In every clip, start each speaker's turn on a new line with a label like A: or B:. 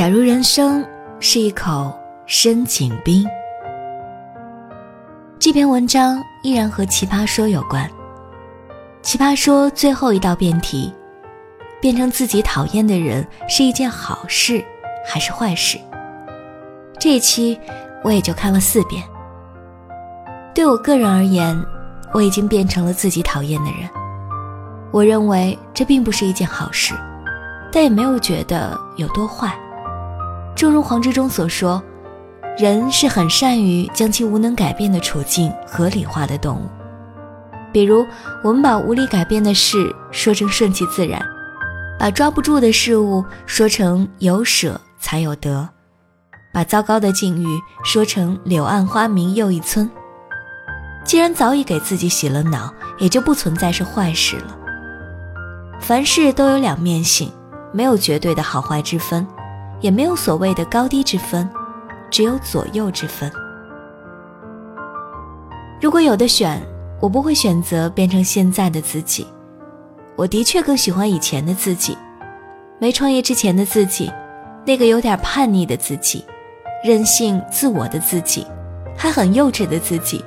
A: 假如人生是一口深井冰，这篇文章依然和《奇葩说》有关。《奇葩说》最后一道辩题：变成自己讨厌的人是一件好事还是坏事？这一期我也就看了四遍。对我个人而言，我已经变成了自己讨厌的人。我认为这并不是一件好事，但也没有觉得有多坏。正如黄志忠所说，人是很善于将其无能改变的处境合理化的动物。比如，我们把无力改变的事说成顺其自然，把抓不住的事物说成有舍才有得，把糟糕的境遇说成柳暗花明又一村。既然早已给自己洗了脑，也就不存在是坏事了。凡事都有两面性，没有绝对的好坏之分。也没有所谓的高低之分，只有左右之分。如果有的选，我不会选择变成现在的自己。我的确更喜欢以前的自己，没创业之前的自己，那个有点叛逆的自己，任性自我的自己，还很幼稚的自己，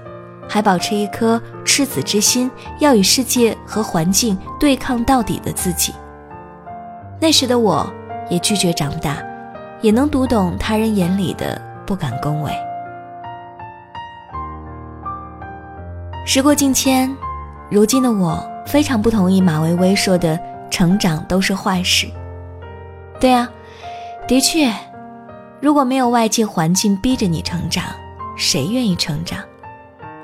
A: 还保持一颗赤子之心，要与世界和环境对抗到底的自己。那时的我，也拒绝长大。也能读懂他人眼里的不敢恭维。时过境迁，如今的我非常不同意马薇薇说的“成长都是坏事”。对啊，的确，如果没有外界环境逼着你成长，谁愿意成长？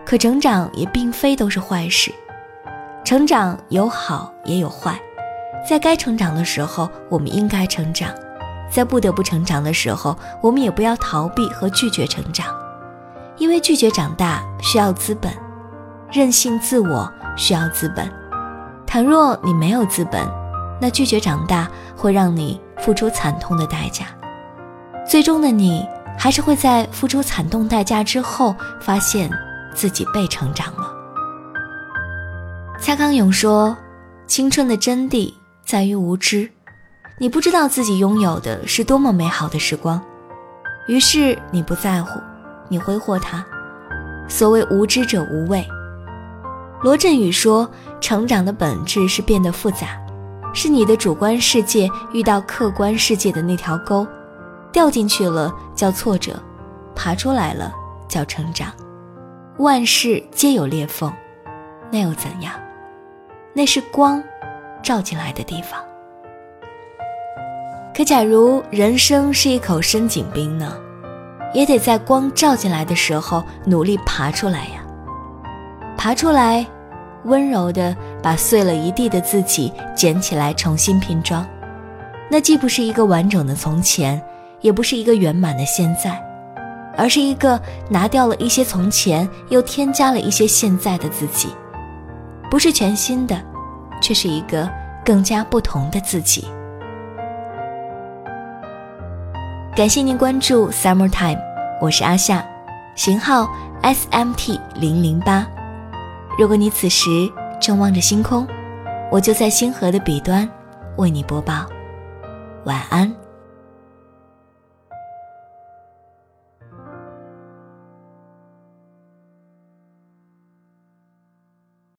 A: 可成长也并非都是坏事，成长有好也有坏，在该成长的时候，我们应该成长。在不得不成长的时候，我们也不要逃避和拒绝成长，因为拒绝长大需要资本，任性自我需要资本。倘若你没有资本，那拒绝长大会让你付出惨痛的代价。最终的你，还是会在付出惨痛代价之后，发现自己被成长了。蔡康永说：“青春的真谛在于无知。”你不知道自己拥有的是多么美好的时光，于是你不在乎，你挥霍它。所谓无知者无畏。罗振宇说，成长的本质是变得复杂，是你的主观世界遇到客观世界的那条沟，掉进去了叫挫折，爬出来了叫成长。万事皆有裂缝，那又怎样？那是光照进来的地方。可假如人生是一口深井冰呢？也得在光照进来的时候努力爬出来呀。爬出来，温柔的把碎了一地的自己捡起来重新拼装。那既不是一个完整的从前，也不是一个圆满的现在，而是一个拿掉了一些从前，又添加了一些现在的自己。不是全新的，却是一个更加不同的自己。感谢您关注 Summertime，我是阿夏，型号 SMT 零零八。如果你此时正望着星空，我就在星河的彼端为你播报。晚安。